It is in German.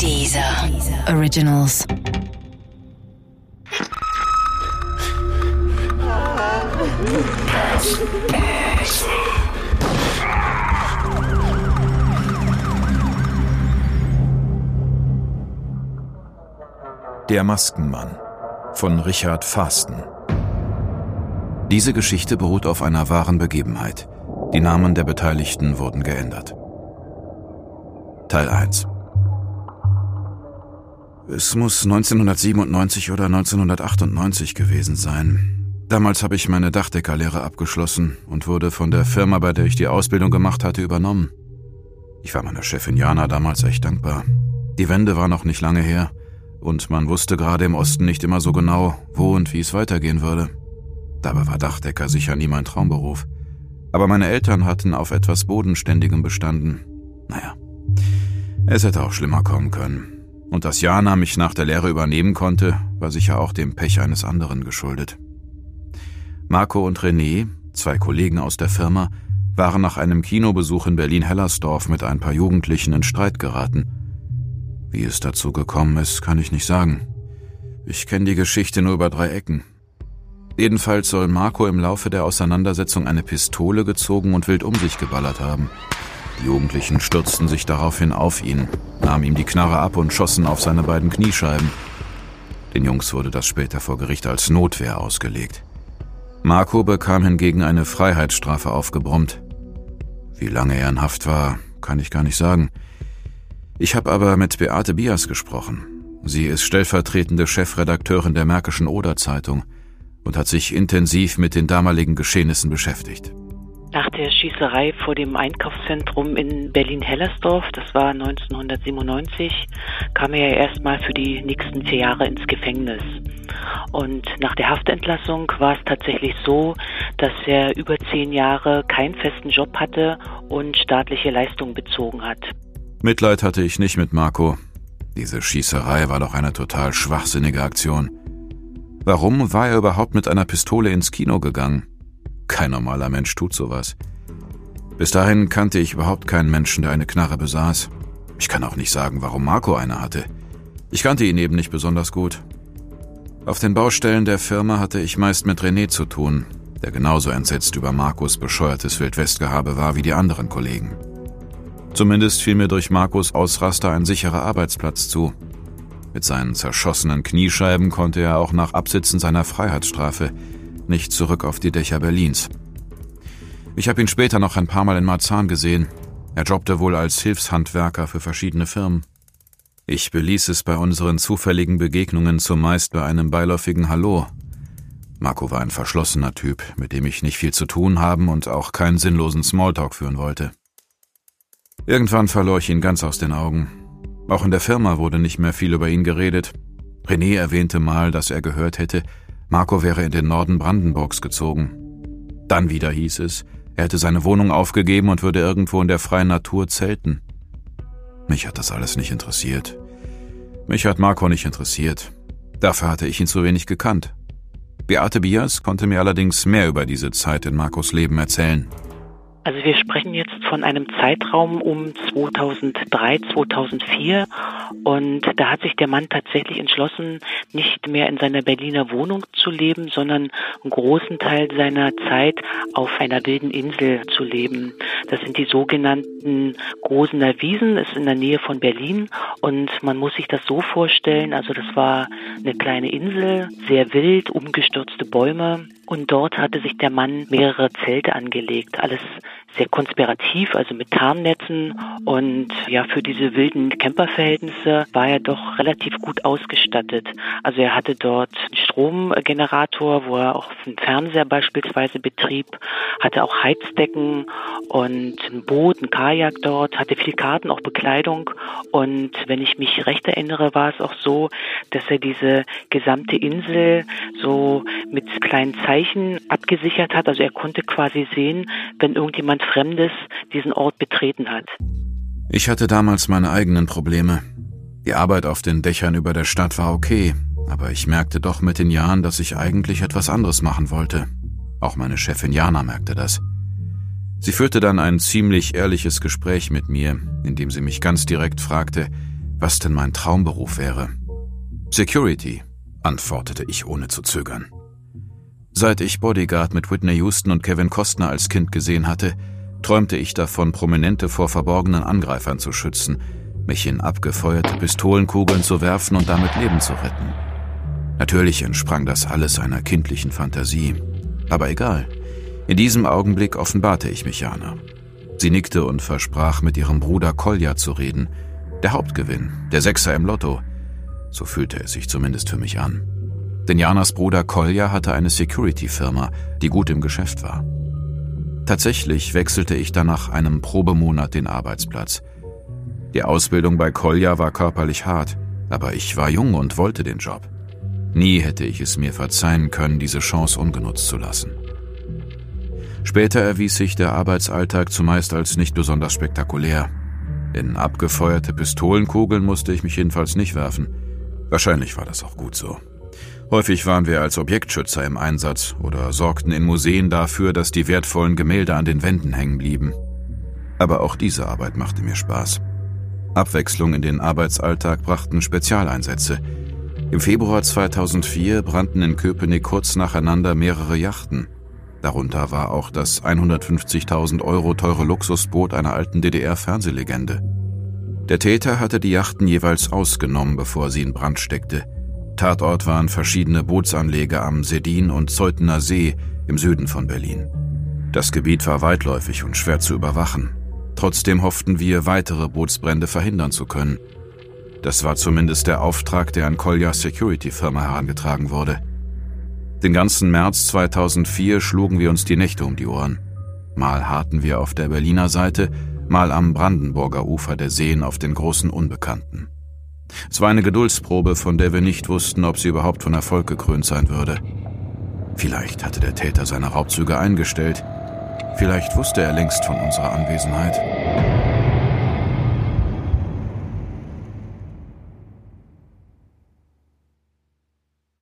Dieser Originals. Der Maskenmann von Richard Fasten. Diese Geschichte beruht auf einer wahren Begebenheit. Die Namen der Beteiligten wurden geändert. Teil 1 Es muss 1997 oder 1998 gewesen sein. Damals habe ich meine Dachdeckerlehre abgeschlossen und wurde von der Firma, bei der ich die Ausbildung gemacht hatte, übernommen. Ich war meiner Chefin Jana damals echt dankbar. Die Wende war noch nicht lange her und man wusste gerade im Osten nicht immer so genau, wo und wie es weitergehen würde. Dabei war Dachdecker sicher nie mein Traumberuf. Aber meine Eltern hatten auf etwas Bodenständigem bestanden. Naja, es hätte auch schlimmer kommen können. Und dass Jana mich nach der Lehre übernehmen konnte, war sicher auch dem Pech eines anderen geschuldet. Marco und René, zwei Kollegen aus der Firma, waren nach einem Kinobesuch in Berlin-Hellersdorf mit ein paar Jugendlichen in Streit geraten. Wie es dazu gekommen ist, kann ich nicht sagen. Ich kenne die Geschichte nur über drei Ecken. Jedenfalls soll Marco im Laufe der Auseinandersetzung eine Pistole gezogen und wild um sich geballert haben. Die Jugendlichen stürzten sich daraufhin auf ihn, nahmen ihm die Knarre ab und schossen auf seine beiden Kniescheiben. Den Jungs wurde das später vor Gericht als Notwehr ausgelegt. Marco bekam hingegen eine Freiheitsstrafe aufgebrummt. Wie lange er in Haft war, kann ich gar nicht sagen. Ich habe aber mit Beate Bias gesprochen. Sie ist stellvertretende Chefredakteurin der Märkischen Oder Zeitung und hat sich intensiv mit den damaligen Geschehnissen beschäftigt. Nach der Schießerei vor dem Einkaufszentrum in Berlin-Hellersdorf, das war 1997, kam er erstmal für die nächsten vier Jahre ins Gefängnis. Und nach der Haftentlassung war es tatsächlich so, dass er über zehn Jahre keinen festen Job hatte und staatliche Leistungen bezogen hat. Mitleid hatte ich nicht mit Marco. Diese Schießerei war doch eine total schwachsinnige Aktion. Warum war er überhaupt mit einer Pistole ins Kino gegangen? Kein normaler Mensch tut sowas. Bis dahin kannte ich überhaupt keinen Menschen, der eine Knarre besaß. Ich kann auch nicht sagen, warum Marco eine hatte. Ich kannte ihn eben nicht besonders gut. Auf den Baustellen der Firma hatte ich meist mit René zu tun, der genauso entsetzt über Marcos bescheuertes Wildwestgehabe war wie die anderen Kollegen. Zumindest fiel mir durch Marcos Ausraster ein sicherer Arbeitsplatz zu. Mit seinen zerschossenen Kniescheiben konnte er auch nach Absitzen seiner Freiheitsstrafe nicht zurück auf die Dächer Berlins. Ich habe ihn später noch ein paar Mal in Marzahn gesehen. Er jobbte wohl als Hilfshandwerker für verschiedene Firmen. Ich beließ es bei unseren zufälligen Begegnungen zumeist bei einem beiläufigen Hallo. Marco war ein verschlossener Typ, mit dem ich nicht viel zu tun haben und auch keinen sinnlosen Smalltalk führen wollte. Irgendwann verlor ich ihn ganz aus den Augen. Auch in der Firma wurde nicht mehr viel über ihn geredet. René erwähnte mal, dass er gehört hätte, Marco wäre in den Norden Brandenburgs gezogen. Dann wieder hieß es, er hätte seine Wohnung aufgegeben und würde irgendwo in der freien Natur zelten. Mich hat das alles nicht interessiert. Mich hat Marco nicht interessiert. Dafür hatte ich ihn zu wenig gekannt. Beate Bias konnte mir allerdings mehr über diese Zeit in Marcos Leben erzählen. Also wir sprechen jetzt von einem Zeitraum um 2003, 2004 und da hat sich der Mann tatsächlich entschlossen, nicht mehr in seiner Berliner Wohnung zu leben, sondern einen großen Teil seiner Zeit auf einer wilden Insel zu leben. Das sind die sogenannten Grosener Wiesen, ist in der Nähe von Berlin. Und man muss sich das so vorstellen, also das war eine kleine Insel, sehr wild, umgestürzte Bäume. Und dort hatte sich der Mann mehrere Zelte angelegt, alles sehr konspirativ, also mit Tarnnetzen. Und ja, für diese wilden Camperverhältnisse war er doch relativ gut ausgestattet. Also er hatte dort einen Stromgenerator, wo er auch einen Fernseher beispielsweise betrieb, hatte auch Heizdecken und ein Boot, ein Kajak dort, hatte viel Karten, auch Bekleidung und wenn ich mich recht erinnere, war es auch so, dass er diese gesamte Insel so mit kleinen Zeichen abgesichert hat. Also er konnte quasi sehen, wenn irgendjemand Fremdes diesen Ort betreten hat. Ich hatte damals meine eigenen Probleme. Die Arbeit auf den Dächern über der Stadt war okay, aber ich merkte doch mit den Jahren, dass ich eigentlich etwas anderes machen wollte. Auch meine Chefin Jana merkte das. Sie führte dann ein ziemlich ehrliches Gespräch mit mir, in dem sie mich ganz direkt fragte, was denn mein Traumberuf wäre. Security, antwortete ich ohne zu zögern. Seit ich Bodyguard mit Whitney Houston und Kevin Costner als Kind gesehen hatte, träumte ich davon, Prominente vor verborgenen Angreifern zu schützen, mich in abgefeuerte Pistolenkugeln zu werfen und damit Leben zu retten. Natürlich entsprang das alles einer kindlichen Fantasie. Aber egal. In diesem Augenblick offenbarte ich mich Jana. Sie nickte und versprach, mit ihrem Bruder Kolja zu reden. Der Hauptgewinn, der Sechser im Lotto. So fühlte es sich zumindest für mich an. Denn Janas Bruder Kolja hatte eine Security-Firma, die gut im Geschäft war. Tatsächlich wechselte ich dann nach einem Probemonat den Arbeitsplatz. Die Ausbildung bei Kolja war körperlich hart, aber ich war jung und wollte den Job. Nie hätte ich es mir verzeihen können, diese Chance ungenutzt zu lassen. Später erwies sich der Arbeitsalltag zumeist als nicht besonders spektakulär. In abgefeuerte Pistolenkugeln musste ich mich jedenfalls nicht werfen. Wahrscheinlich war das auch gut so. Häufig waren wir als Objektschützer im Einsatz oder sorgten in Museen dafür, dass die wertvollen Gemälde an den Wänden hängen blieben. Aber auch diese Arbeit machte mir Spaß. Abwechslung in den Arbeitsalltag brachten Spezialeinsätze. Im Februar 2004 brannten in Köpenick kurz nacheinander mehrere Yachten. Darunter war auch das 150.000 Euro teure Luxusboot einer alten DDR-Fernsehlegende. Der Täter hatte die Yachten jeweils ausgenommen, bevor sie in Brand steckte. Tatort waren verschiedene Bootsanleger am Sedin und Zeutener See im Süden von Berlin. Das Gebiet war weitläufig und schwer zu überwachen. Trotzdem hofften wir, weitere Bootsbrände verhindern zu können. Das war zumindest der Auftrag, der an Kolja Security Firma herangetragen wurde. Den ganzen März 2004 schlugen wir uns die Nächte um die Ohren. Mal harten wir auf der Berliner Seite, mal am Brandenburger Ufer der Seen auf den großen Unbekannten. Es war eine Geduldsprobe, von der wir nicht wussten, ob sie überhaupt von Erfolg gekrönt sein würde. Vielleicht hatte der Täter seine Raubzüge eingestellt. Vielleicht wusste er längst von unserer Anwesenheit.